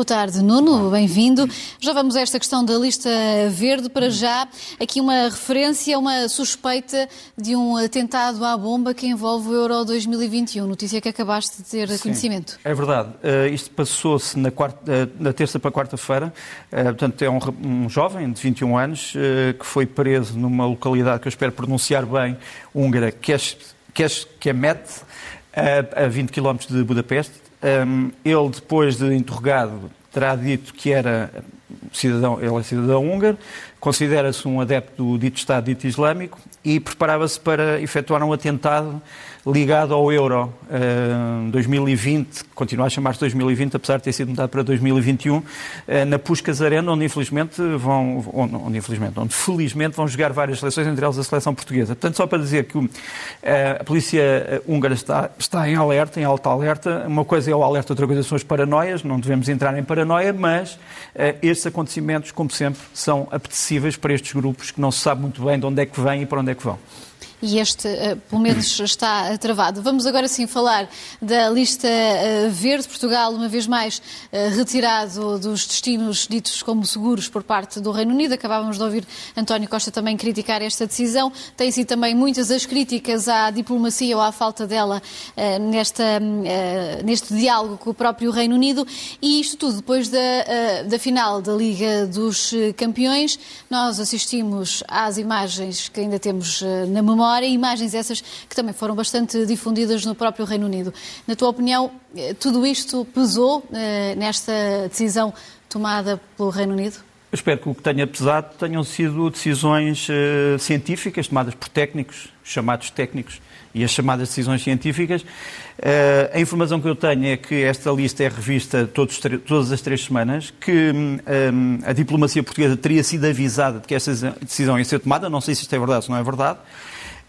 Boa tarde, Nuno, bem-vindo. Já vamos a esta questão da lista verde. Para já, aqui uma referência, uma suspeita de um atentado à bomba que envolve o Euro 2021. Notícia que acabaste de ter Sim, conhecimento. É verdade. Uh, isto passou-se na, uh, na, terça para quarta-feira. Uh, portanto, é um, um, jovem de 21 anos que foi preso numa localidade que eu espero pronunciar bem, húngara, Kemet, a 20 km de Budapeste ele, depois de interrogado, terá dito que era cidadão, ele é cidadão húngaro, considera-se um adepto do dito Estado dito Islâmico e preparava-se para efetuar um atentado ligado ao euro. Uh, 2020, continua a chamar-se 2020, apesar de ter sido mudado para 2021, uh, na Puscas Arena, onde infelizmente vão, onde, onde, infelizmente, onde felizmente vão jogar várias seleções, entre elas a seleção portuguesa. Portanto, só para dizer que uh, a polícia húngara está, está em alerta, em alta alerta. Uma coisa é o alerta, outra coisa são as paranoias, não devemos entrar em paranoia, mas uh, estes acontecimentos, como sempre, são apetecíveis para estes grupos que não se sabe muito bem de onde é que vêm e para onde é que vão e este, uh, pelo menos, está travado. Vamos agora sim falar da lista uh, verde. Portugal, uma vez mais, uh, retirado dos destinos ditos como seguros por parte do Reino Unido. Acabávamos de ouvir António Costa também criticar esta decisão. Tem sido também muitas as críticas à diplomacia ou à falta dela nesta, neste diálogo com o próprio Reino Unido. E isto tudo depois da, da final da Liga dos Campeões. Nós assistimos às imagens que ainda temos na memória memória, imagens essas que também foram bastante difundidas no próprio Reino Unido. Na tua opinião, eh, tudo isto pesou eh, nesta decisão tomada pelo Reino Unido? Eu espero que o que tenha pesado tenham sido decisões uh, científicas tomadas por técnicos, chamados técnicos, e as chamadas decisões científicas. Uh, a informação que eu tenho é que esta lista é revista todos, todas as três semanas, que um, a diplomacia portuguesa teria sido avisada de que esta decisão ia ser tomada. Não sei se isto é verdade ou se não é verdade.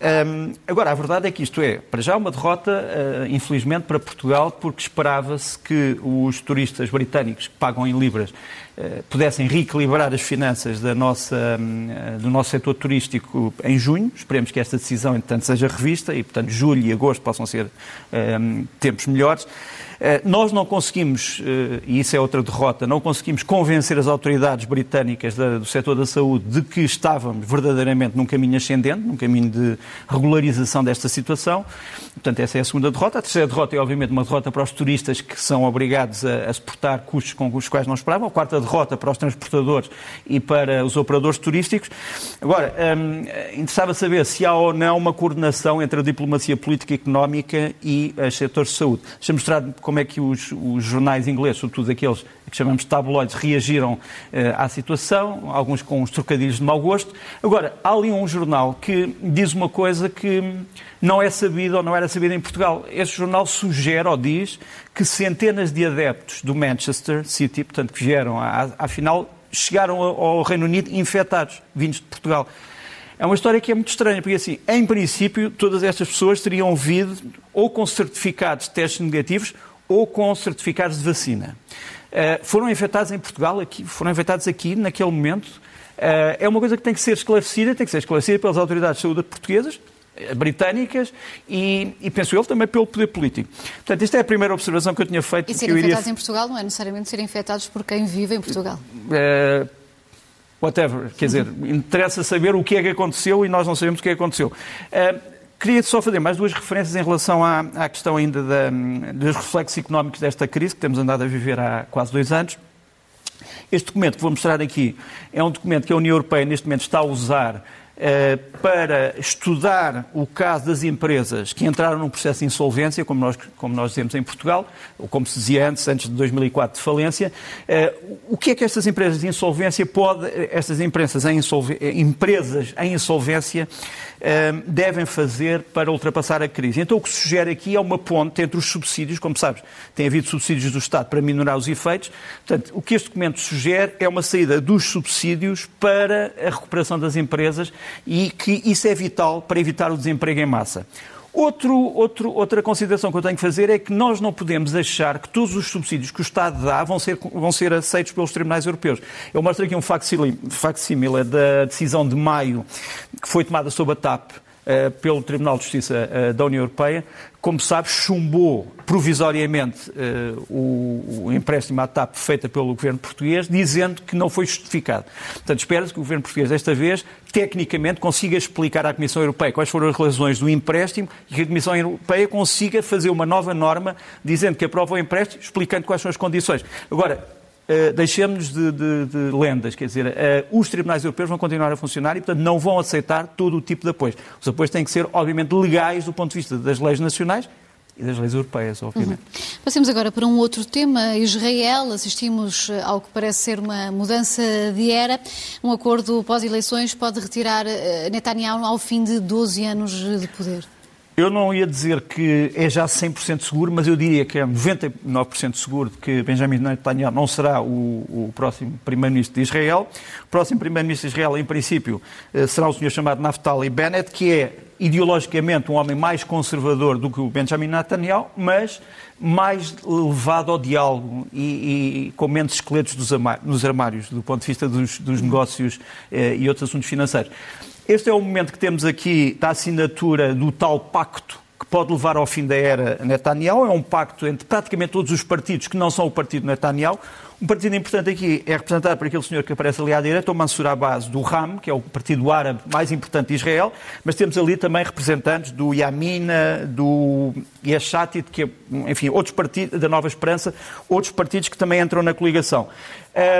Um, agora, a verdade é que isto é, para já, uma derrota, uh, infelizmente, para Portugal, porque esperava-se que os turistas britânicos que pagam em libras uh, pudessem reequilibrar as finanças da nossa, uh, do nosso setor turístico em junho. Esperemos que esta decisão, entretanto, seja revista e, portanto, julho e agosto possam ser tempos melhores. Eh, nós não conseguimos, eh, e isso é outra derrota, não conseguimos convencer as autoridades britânicas do setor da saúde de que estávamos verdadeiramente num caminho ascendente, num caminho de regularização desta situação. Portanto, essa é a segunda derrota. A terceira derrota é, obviamente, uma derrota para os turistas que são obrigados a, a suportar custos com os quais não esperavam. A quarta derrota para os transportadores e para os operadores turísticos. Agora, hum, interessava saber se há ou não uma coordenação entre a diplomacia política e económica e os setores de saúde. Deixa mostrar como é que os, os jornais ingleses, sobretudo aqueles que chamamos de tabloides, reagiram uh, à situação, alguns com uns trocadilhos de mau gosto. Agora, há ali um jornal que diz uma coisa que não é sabida ou não era sabida em Portugal. Esse jornal sugere ou diz que centenas de adeptos do Manchester City, portanto, que vieram à, à final, chegaram ao Reino Unido infectados, vindos de Portugal. É uma história que é muito estranha, porque assim, em princípio, todas estas pessoas teriam vindo ou com certificados de testes negativos ou com certificados de vacina. Uh, foram infectados em Portugal, aqui, foram infectados aqui, naquele momento. Uh, é uma coisa que tem que ser esclarecida, tem que ser esclarecida pelas autoridades de saúde portuguesas, eh, britânicas e, e, penso eu, também pelo poder político. Portanto, esta é a primeira observação que eu tinha feito. E serem iria... infectados em Portugal não é necessariamente serem infectados por quem vive em Portugal? Uh, whatever. Quer dizer, interessa saber o que é que aconteceu e nós não sabemos o que é que aconteceu. Uh, Queria só fazer mais duas referências em relação à, à questão ainda da, dos reflexos económicos desta crise que temos andado a viver há quase dois anos. Este documento que vou mostrar aqui é um documento que a União Europeia neste momento está a usar para estudar o caso das empresas que entraram num processo de insolvência, como nós, como nós dizemos em Portugal, ou como se dizia antes, antes de 2004, de falência. Eh, o que é que estas empresas de insolvência podem, estas empresas em, empresas em insolvência devem fazer para ultrapassar a crise. Então o que se sugere aqui é uma ponte entre os subsídios, como sabes, tem havido subsídios do Estado para minorar os efeitos. Portanto, o que este documento sugere é uma saída dos subsídios para a recuperação das empresas e que isso é vital para evitar o desemprego em massa. Outro, outro, outra consideração que eu tenho que fazer é que nós não podemos achar que todos os subsídios que o Estado dá vão ser, vão ser aceitos pelos tribunais europeus. Eu mostro aqui um facsímile da decisão de maio que foi tomada sob a TAP pelo Tribunal de Justiça uh, da União Europeia, como sabe, chumbou provisoriamente uh, o, empréstimo à TAP feita pelo governo português, dizendo que não foi justificado. Portanto, espera-se que o governo português, desta vez, tecnicamente, consiga explicar à Comissão Europeia quais foram as razões do empréstimo e que a Comissão Europeia consiga fazer uma nova norma dizendo que aprova o empréstimo, explicando quais são as condições. Agora, Uh, deixemos de, de, de, lendas, quer dizer, uh, os tribunais europeus vão continuar a funcionar e, portanto, não vão aceitar todo o tipo de apoios. Os apoios têm que ser, obviamente, legais do ponto de vista das leis nacionais e das leis europeias, obviamente. Uhum. Passemos agora para um outro tema. Israel, assistimos eh, ao que parece ser uma mudança de era. Um acordo pós-eleições pode retirar Netanyahu ao fim de 12 anos de poder. Eu não ia dizer que é já 100% seguro, mas eu diria que é 99% seguro de que Benjamin Netanyahu não será o, o próximo Primeiro-Ministro de Israel. O próximo Primeiro-Ministro de Israel, em princípio, eh, será o senhor chamado Naftali Bennett, que é ideologicamente um homem mais conservador do que o Benjamin Netanyahu, mas mais levado ao diálogo e, e com menos esqueletos nos armários, do ponto de vista dos, dos negócios eh, e outros assuntos financeiros. Este é o momento que temos aqui da assinatura do tal pacto que pode levar ao fim da era Netanyahu. É um pacto entre praticamente todos os partidos que não são o partido Netanyahu. Um partido importante aqui é representado por aquele senhor que aparece ali à direita, o Mansur Abbas do RAM, que é o partido árabe mais importante de Israel, mas temos ali também representantes do Yamina, do Yeshatid, que é, enfim, outros partidos, da Nova Esperança, outros partidos que também entram na coligação.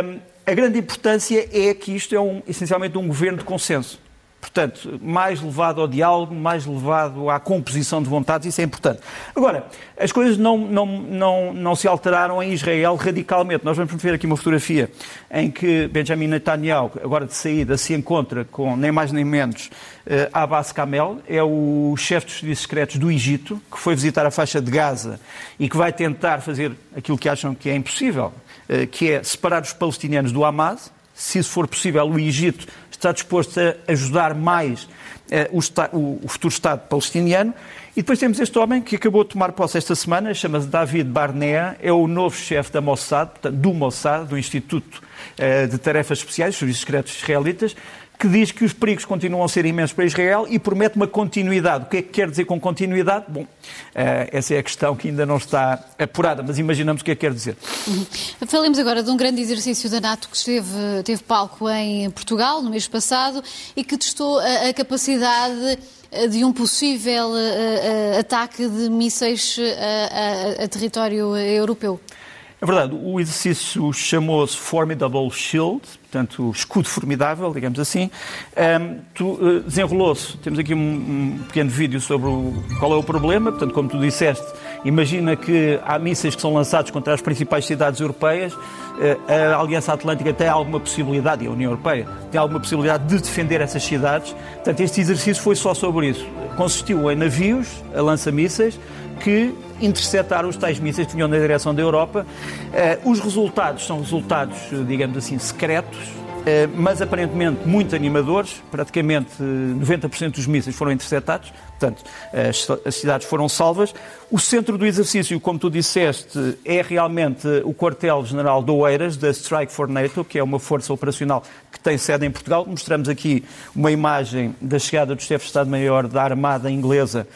Um, a grande importância é que isto é um, essencialmente um governo de consenso. Portanto, mais levado ao diálogo, mais levado à composição de vontades, isso é importante. Agora, as coisas não, não, não, não se alteraram em Israel radicalmente. Nós vamos ver aqui uma fotografia em que Benjamin Netanyahu, agora de saída, se encontra com nem mais nem menos uh, Abbas Kamel, é o chefe dos serviços secretos do Egito, que foi visitar a faixa de Gaza e que vai tentar fazer aquilo que acham que é impossível, uh, que é separar os palestinianos do Hamas. Se isso for possível, o Egito está disposto a ajudar mais eh, o, o, futuro Estado palestiniano. E depois temos este homem que acabou de tomar posse esta semana, chama-se David Barnea, é o novo chefe da Mossad, portanto, do Mossad, do Instituto eh, de Tarefas Especiais, Serviços Secretos Israelitas, que diz que os perigos continuam a ser imensos para Israel e promete uma continuidade. O que é que quer dizer com continuidade? Bom, eh, essa é a questão que ainda não está apurada, mas imaginamos o que é que quer dizer. Uhum. Falemos agora de um grande exercício da NATO que esteve, teve palco em Portugal no mês passado e que testou a, a capacidade eh, de um possível uh, ataque de mísseis a território europeu. É verdade, o exercício chamou-se Formidable Shield, portanto, escudo formidável, digamos assim. Um, uh, Desenrolou-se, temos aqui um, um, pequeno vídeo sobre o, qual é o problema. Portanto, como tu disseste, imagina que há mísseis que são lançados contra as principais cidades europeias. Uh, a Aliança Atlântica tem alguma possibilidade, e a União Europeia tem alguma possibilidade de defender essas cidades. Portanto, este exercício foi só sobre isso. Consistiu em navios a lança-mísseis que interceptaram os tais mísseis que vinham na direção da Europa. Uh, os resultados são resultados, digamos assim, secretos, uh, mas aparentemente muito animadores. Praticamente 90% eh, dos mísseis foram interceptados, portanto, as, cidades foram salvas. O centro do exercício, como tu disseste, é realmente o quartel-general de Oeiras, da Strike for NATO, que é uma força operacional que tem sede em Portugal. Mostramos aqui uma imagem da chegada do chefe de Estado-Maior da Armada Inglesa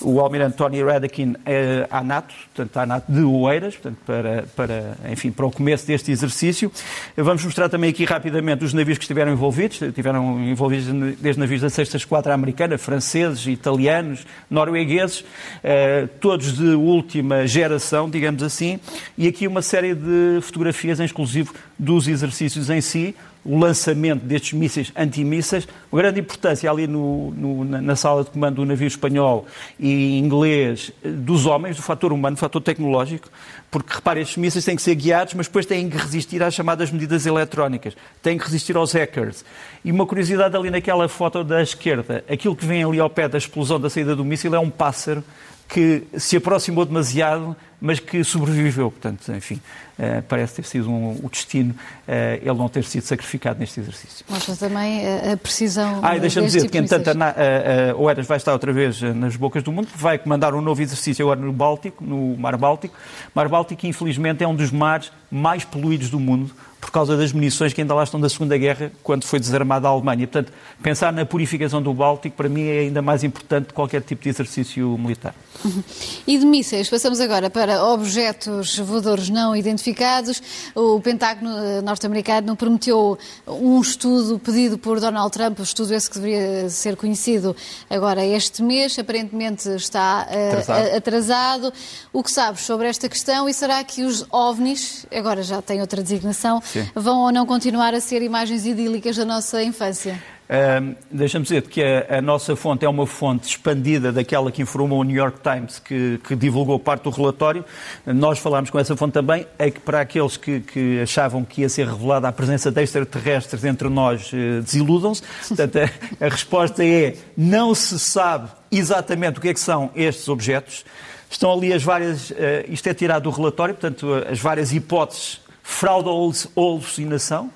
o almirante Tony Radakin é à NATO, portanto, à NATO de Oeiras, portanto, para, para, enfim, para o começo deste exercício. Vamos mostrar também aqui rapidamente os navios que estiveram envolvidos, estiveram envolvidos desde navios da Sexta Esquadra Americana, franceses, italianos, noruegueses, eh, todos de última geração, digamos assim, e aqui uma série de fotografias em exclusivo dos exercícios em si, o lançamento destes mísseis antimísseis, uma grande importância ali no, no, na sala de comando do navio espanhol e inglês dos homens, do fator humano, do fator tecnológico, porque, repare, estes mísseis têm que ser guiados, mas depois têm que resistir às chamadas medidas eletrónicas, têm que resistir aos hackers. E uma curiosidade ali naquela foto da esquerda, aquilo que vem ali ao pé da explosão da saída do míssil é um pássaro que se aproximou demasiado, mas que sobreviveu. Portanto, enfim, uh, parece ter sido um, o destino uh, ele não ter sido sacrificado neste exercício. Mostra também a precisão. Ah, deixa-me dizer tipo que, entanto, a, a, Oeiras vai estar outra vez nas bocas do mundo, vai comandar um novo exercício agora no Báltico, no Mar Báltico. O Mar Báltico, infelizmente, é um dos mares mais poluídos do mundo por causa das munições que ainda lá estão da Segunda Guerra, quando foi desarmada a Alemanha. Portanto, pensar na purificação do Báltico, para mim, é ainda mais importante que qualquer tipo de exercício militar. Uhum. E de mísseis, passamos agora para objetos voadores não identificados. O Pentágono eh, norte-americano prometeu um estudo pedido por Donald Trump, o estudo esse que deveria ser conhecido agora este mês, aparentemente está uh, atrasado. atrasado. O que sabes sobre esta questão e será que os OVNIs, agora já têm outra designação, Sim. vão ou não continuar a ser imagens idílicas da nossa infância? Uh, Deixa-me dizer que a, a, nossa fonte é uma fonte expandida daquela que informou o New York Times, que, que divulgou parte do relatório. Nós falámos com essa fonte também, é que para aqueles que, que achavam que ia ser revelada a presença de extraterrestres entre nós, uh, desiludam-se. Portanto, a, a resposta é: não se sabe exatamente o que é que são estes objetos. Estão ali as várias, uh, isto é tirado do relatório, portanto, as várias hipóteses, fraude ou alucinação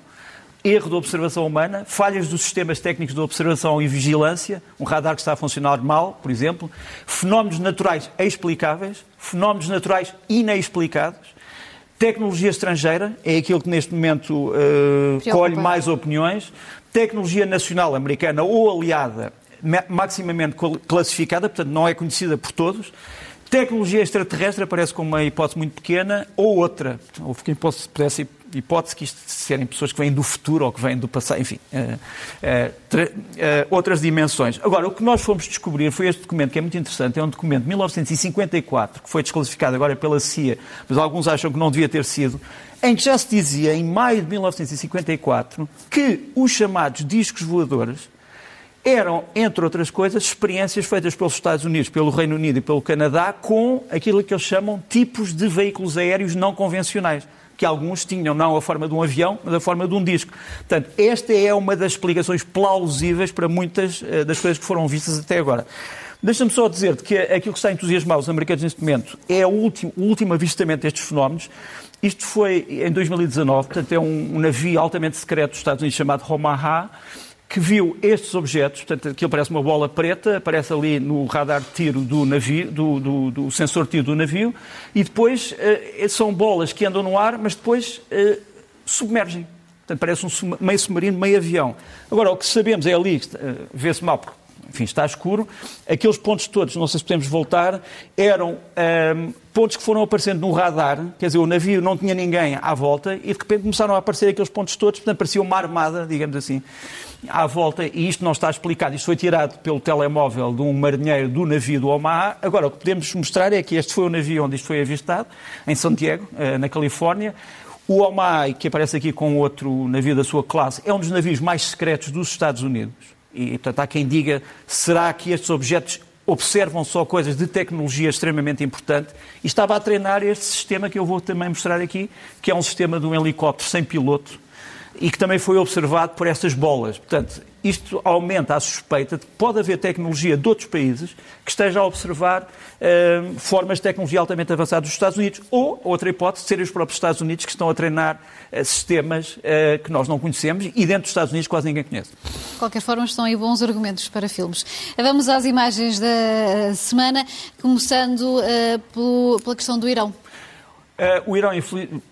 erro de observação humana, falhas dos sistemas técnicos de observação e vigilância, um radar que está a funcionar mal, por exemplo, fenómenos naturais explicáveis, fenómenos naturais inexplicados, tecnologia estrangeira, é aquilo que neste momento uh, colhe mais opiniões, tecnologia nacional americana ou aliada, maximamente classificada, portanto não é conhecida por todos, Tecnologia extraterrestre aparece como uma hipótese muito pequena, ou outra, ou quem pudesse hipótese que isto serem pessoas que vêm do futuro ou que vêm do passado, enfim, uh, uh, outras dimensões. Agora, o que nós fomos descobrir foi este documento, que é muito interessante, é um documento de 1954, que foi desclassificado agora pela CIA, mas alguns acham que não devia ter sido, em que já se dizia, em maio de 1954, que os chamados discos voadores eram, entre outras coisas, experiências feitas pelos Estados Unidos, pelo Reino Unido e pelo Canadá com aquilo que eles chamam tipos de veículos aéreos não convencionais que alguns tinham não a forma de um avião, mas a forma de um disco. Portanto, esta é uma das explicações plausíveis para muitas eh, das coisas que foram vistas até agora. Deixa-me só dizer-te que aquilo que está a entusiasmar os americanos neste momento é o último, o último avistamento destes fenómenos. Isto foi em 2019, portanto é um, um navio altamente secreto dos Estados Unidos chamado Omaha, que viu estes objetos, portanto, aquilo parece uma bola preta, aparece ali no radar de tiro do navio, do, do, do sensor de tiro do navio, e depois uh, são bolas que andam no ar, mas depois uh, submergem. Portanto, parece um meio submarino, meio avião. Agora, o que sabemos é ali, uh, vê-se mal, porque enfim, está escuro. Aqueles pontos todos, não sei se podemos voltar, eram um, pontos que foram aparecendo no radar, quer dizer, o navio não tinha ninguém à volta e de repente começaram a aparecer aqueles pontos todos, portanto parecia uma armada, digamos assim, à volta, e isto não está explicado, isto foi tirado pelo telemóvel de um marinheiro do navio do Omaha. Agora, o que podemos mostrar é que este foi o navio onde isto foi avistado, em Santiago, eh, na Califórnia. O Omaha, que aparece aqui com outro navio da sua classe, é um dos navios mais secretos dos Estados Unidos. E, portanto, há quem diga, será que estes objetos observam só coisas de tecnologia extremamente importante? E estava a treinar este sistema que eu vou também mostrar aqui, que é um sistema de um helicóptero sem piloto, e que também foi observado por estas bolas. Portanto, isto aumenta a suspeita de que pode haver tecnologia de outros países que esteja a observar uh, formas de tecnologia altamente avançadas dos Estados Unidos, ou, outra hipótese, serem os próprios Estados Unidos que estão a treinar uh, sistemas uh, que nós não conhecemos e dentro dos Estados Unidos quase ninguém conhece. De qualquer forma, estão aí bons argumentos para filmes. Vamos às imagens da semana, começando pela questão do Irão. Uh, o Irão,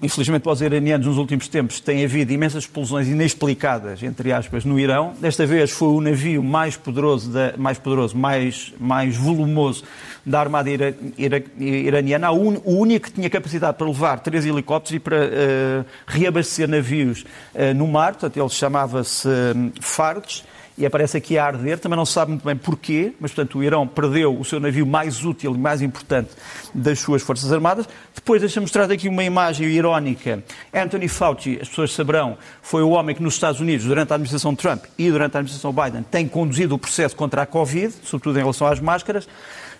infelizmente para os iranianos, nos últimos tempos tem havido imensas explosões inexplicadas, entre aspas, no Irão. Desta vez foi o navio mais poderoso, da, mais, poderoso mais, mais volumoso da armada ira, ira, iraniana, o único que tinha capacidade para levar três helicópteros e para uh, reabastecer navios uh, no mar, portanto ele chamava-se um, Fardes e aparece aqui a arder. Também não se sabe muito bem porquê, mas, portanto, o Irão perdeu o seu navio mais útil e mais importante das suas Forças Armadas. Depois, deixa-me mostrar aqui uma imagem irónica. Anthony Fauci, as pessoas saberão, foi o homem que nos Estados Unidos, durante a administração Trump e durante a administração Biden, tem conduzido o processo contra a Covid, sobretudo em relação às máscaras.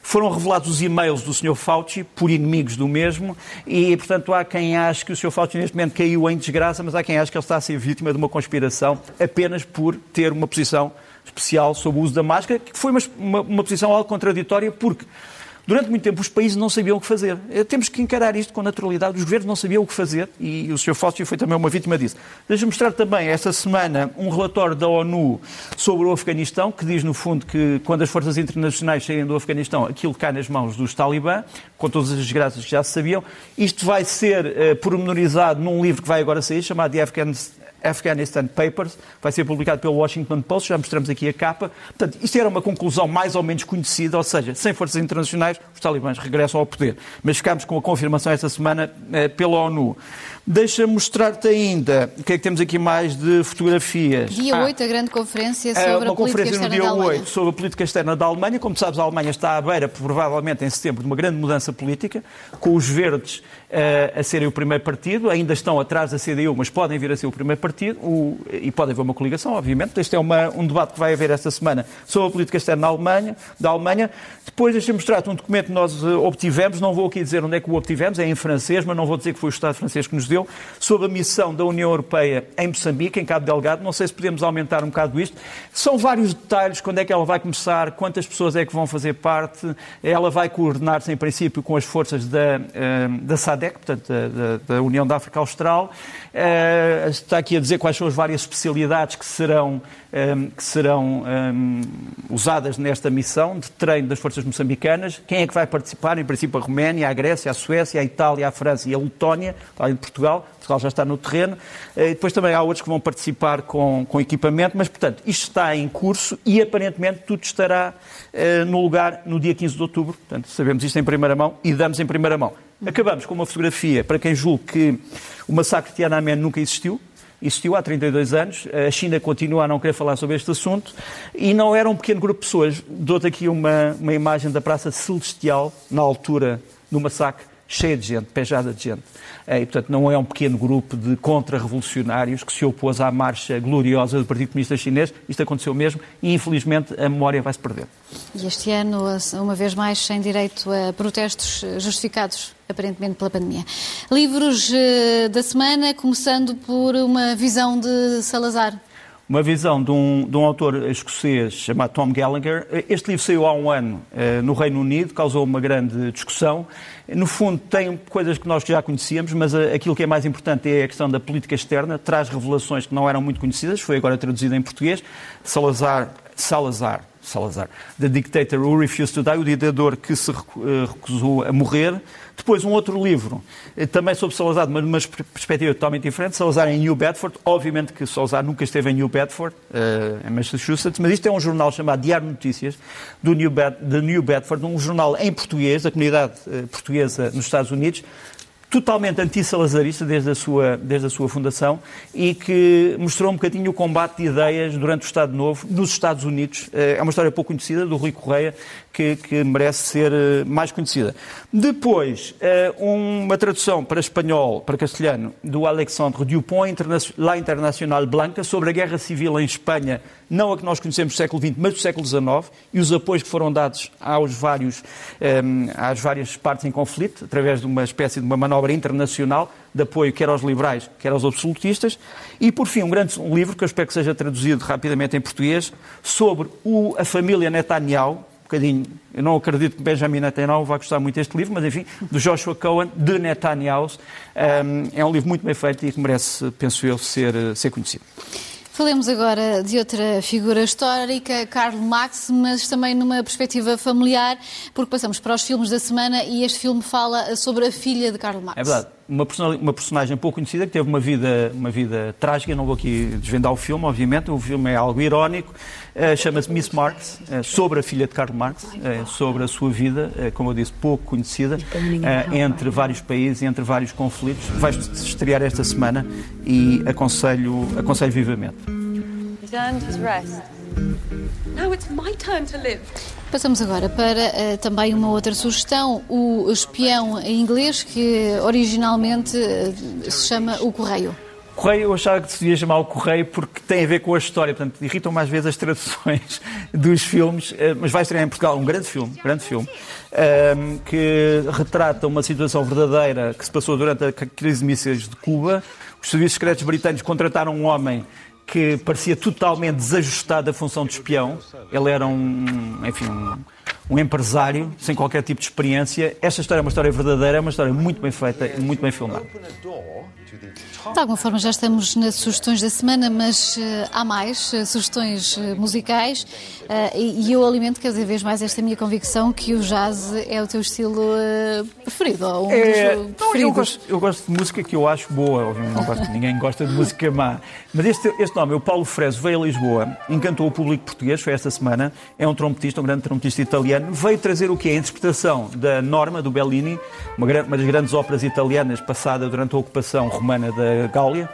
Foram revelados os e-mails do Sr. Fauci por inimigos do mesmo e, portanto, há quem ache que o Sr. Fauci neste momento caiu em desgraça, mas há quem ache que ele está a ser vítima de uma conspiração apenas por ter uma posição especial sobre o uso da máscara, que foi uma, uma, uma posição algo contraditória, porque Durante muito tempo os países não sabiam o que fazer. Eh, temos que encarar isto com naturalidade. Os governos não sabiam o que fazer e o Sr. Fóssil foi também uma vítima disso. Deixa-me mostrar também esta semana um relatório da ONU sobre o Afeganistão, que diz, no fundo, que quando as forças internacionais saem do Afeganistão, aquilo cai nas mãos dos talibã, com todas as desgraças que já se sabiam. Isto vai ser uh, pormenorizado num livro que vai agora sair, chamado The Afghanistan Afghanistan Papers, vai ser publicado pelo Washington Post, já mostramos aqui a capa. Portanto, isto era uma conclusão mais ou menos conhecida, ou seja, sem forças internacionais, os talibãs regressam ao poder. Mas ficámos com a confirmação esta semana eh, pela ONU. Deixa mostrar-te ainda o que é que temos aqui mais de fotografias. Dia ah, 8, a grande conferência sobre a política externa da Alemanha. Uma conferência no dia 8 sobre a política externa da Alemanha. Como sabes, a Alemanha está à beira, provavelmente em setembro, de uma grande mudança política, com os verdes uh, a serem o primeiro partido, ainda estão atrás da CDU, mas podem vir a ser o primeiro partido, o, e pode haver uma coligação, obviamente. Este é uma, um debate que vai haver esta semana sobre a política externa da Alemanha. Da Alemanha. Depois, deixa-me mostrar-te um documento que nós uh, obtivemos, não vou aqui dizer onde é que o obtivemos, é em francês, mas não vou dizer que foi o Estado francês que nos deu sobre a missão da União Europeia em Moçambique, em Cabo Delgado. Não sei se podemos aumentar um bocado isto. São vários detalhes, quando é que ela vai começar, quantas pessoas é que vão fazer parte. Ela vai coordenar-se, em princípio, com as forças da, eh, da SADEC, portanto, da, da União da África Austral. Eh, está aqui a dizer quais são as várias especialidades que serão, eh, que serão usadas nesta missão de treino das forças moçambicanas. Quem é que vai participar? Em princípio, a Roménia, a Grécia, a Suécia, a Itália, a França e a Letónia, além de Portugal. Portugal. Já está no terreno. Eh, e depois também há outros que vão participar com, com equipamento, mas, portanto, isto está em curso e aparentemente tudo estará uh, no lugar no dia 15 de outubro. Portanto, sabemos isto em primeira mão e damos em primeira mão. Acabamos com uma fotografia para quem julga que o massacre de Tiananmen nunca existiu. Existiu há 32 anos, a China continua a não querer falar sobre este assunto e não era um pequeno grupo de pessoas. Dou-te aqui uma, uma imagem da Praça Celestial, na altura do massacre, cheia de gente, pejada de gente. E, portanto, não é um pequeno grupo de contra-revolucionários que se opôs à marcha gloriosa do Partido Comunista Chinês. Isto aconteceu mesmo e, infelizmente, a memória vai-se perder. E este ano, uma vez mais, sem direito a protestos justificados, aparentemente, pela pandemia. Livros eh, da semana, começando por uma visão de Salazar uma visão de um, de um, autor escocês chamado Tom Gallagher. Este livro saiu há um ano eh, no Reino Unido, causou uma grande discussão. No fundo, tem coisas que nós já conhecíamos, mas eh, aquilo que é mais importante é a questão da política externa. Traz revelações que não eram muito conhecidas, foi agora traduzido em português. Salazar, Salazar, Salazar, The Dictator Who Refused to Die, o ditador que se eh, recusou a morrer. Depois, um outro livro, eh, também sobre Salazar, mas numa perspectiva totalmente diferente, Salazar em New Bedford. Obviamente que Salazar nunca esteve em New Bedford, uh, em Massachusetts, mas isto é um jornal chamado Diário Notícias, do New Bed de New Bedford, um jornal em português, da comunidade portuguesa nos Estados Unidos, totalmente anti-salazarista desde a, sua, desde a sua fundação e que mostrou um bocadinho o combate de ideias durante o Estado Novo nos Estados Unidos. É uma história pouco conhecida do Rui Correia que, que merece ser eh, mais conhecida. Depois, eh, uma tradução para espanhol, para castelhano, do Alexandre Dupont, La Internacional Blanca, sobre a guerra civil em Espanha, não a que nós conhecemos do século XX, mas do século XIX, e os apoios que foram dados aos vários, eh, às várias partes em conflito, através de uma espécie de uma manobra internacional de apoio quer aos liberais, quer aos absolutistas. E, por fim, um grande um livro, que eu espero que seja traduzido rapidamente em português, sobre o, a família Netanyahu, bocadinho, eu não acredito que Benjamin Netanyahu vá gostar muito deste livro, mas enfim, do Joshua Cohen, de Netanyahu. Um, é um livro muito bem feito e que merece, penso eu, ser, ser conhecido. Falemos agora de outra figura histórica, Karl Marx, mas também numa perspectiva familiar, porque passamos para os filmes da semana e este filme fala sobre a filha de Karl Marx. É verdade. Uma personagem, uma personagem pouco conhecida que teve uma vida, uma vida trágica, não vou aqui desvendar o filme, obviamente, o filme é algo irónico, uh, chama-se Miss Marx, uh, sobre a filha de Karl Marx, uh, sobre a sua vida, como eu disse, pouco conhecida, entre vários países, entre vários conflitos. Vai estrear esta semana e aconselho, aconselho vivamente. Passamos agora para uh, também uma outra sugestão, o espião em inglês, que originalmente uh, se chama O Correio. Correio, eu achava que se devia chamar o Correio porque tem a ver com a história, portanto, irritam mais vezes as traduções dos filmes, eh, mas vai estrear em Portugal um grande filme, grande filme, ehm, que retrata uma situação verdadeira que se passou durante a crise de mísseis de Cuba. Os serviços secretos britânicos contrataram um homem que parecia totalmente desajustado da função de espião. Ele era um, enfim, um, um empresário sem qualquer tipo de experiência. Esta história é uma história verdadeira, é uma história muito bem feita e muito bem filmada. De alguma forma já estamos nas sugestões da semana, mas uh, há mais uh, sugestões uh, musicais. E, e, eu alimento cada vez mais esta minha convicção que o jazz é o teu estilo preferido, ou um é, dos não, eu, gosto, eu gosto de música que eu acho boa, não gosto, ninguém gosta de música má, mas este, este nome, o Paulo Freso, veio a Lisboa, encantou o público português, foi esta semana, é um trompetista, um grande trompetista italiano, veio trazer o que é a interpretação da Norma, do Bellini, uma, uma das grandes óperas italianas passada durante a ocupação romana da Gáulia,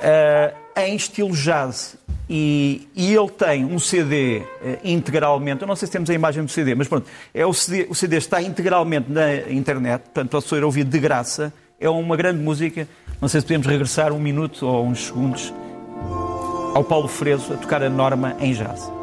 uh, em estilo jazz. E, e, ele tem um CD uh, eh, integralmente, eu não sei se temos a imagem do CD, mas pronto, é o, CD, o CD está integralmente na internet, portanto pode ser ouvido de graça, é uma grande música. Não sei se podemos regressar um minuto ou uns segundos ao Paulo Freso a tocar a norma em jazz.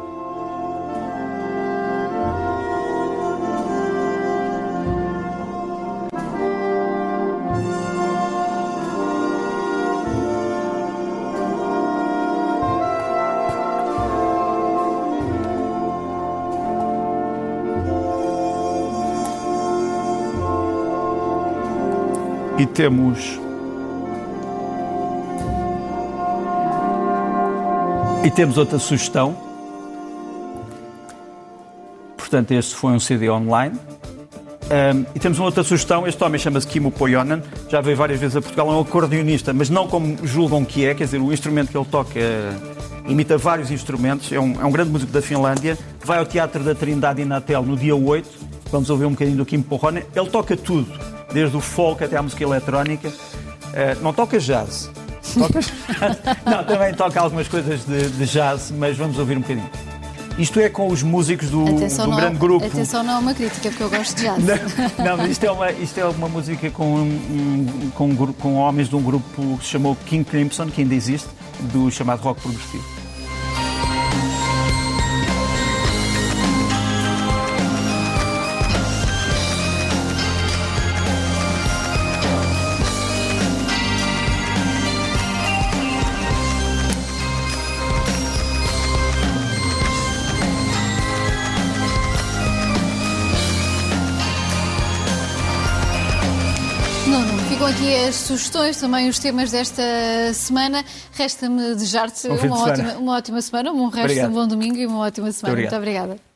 Temos e temos outra sugestão. Portanto, este foi um CD online. Um, e temos uma outra sugestão. Este homem chama-se Kimo Poyonen, já veio várias vezes a Portugal. É um acordeonista, mas não como julgam que é. Quer dizer, o instrumento que ele toca é, imita vários instrumentos. É um, é um grande músico da Finlândia. Vai ao Teatro da Trindade Inatel no dia 8. Vamos ouvir um bocadinho do Kimo Poyonen. Ele toca tudo desde o folk até à música eletrónica. Uh, não toca jazz. Toca... não, também toca algumas coisas de, de, jazz, mas vamos ouvir um bocadinho. Isto é com os músicos do, do não, grande grupo. Atenção, não é uma crítica, porque eu gosto de jazz. Não, não mas isto é uma, isto é uma música com, um, com, com homens de um grupo que se chamou King Crimson, que ainda existe, do chamado rock progressivo. Aqui as sugestões, também os temas desta semana. Resta-me desejar-te uma, ótima, uma ótima semana, um resto de um bom domingo e uma ótima semana. Muito, Muito obrigada.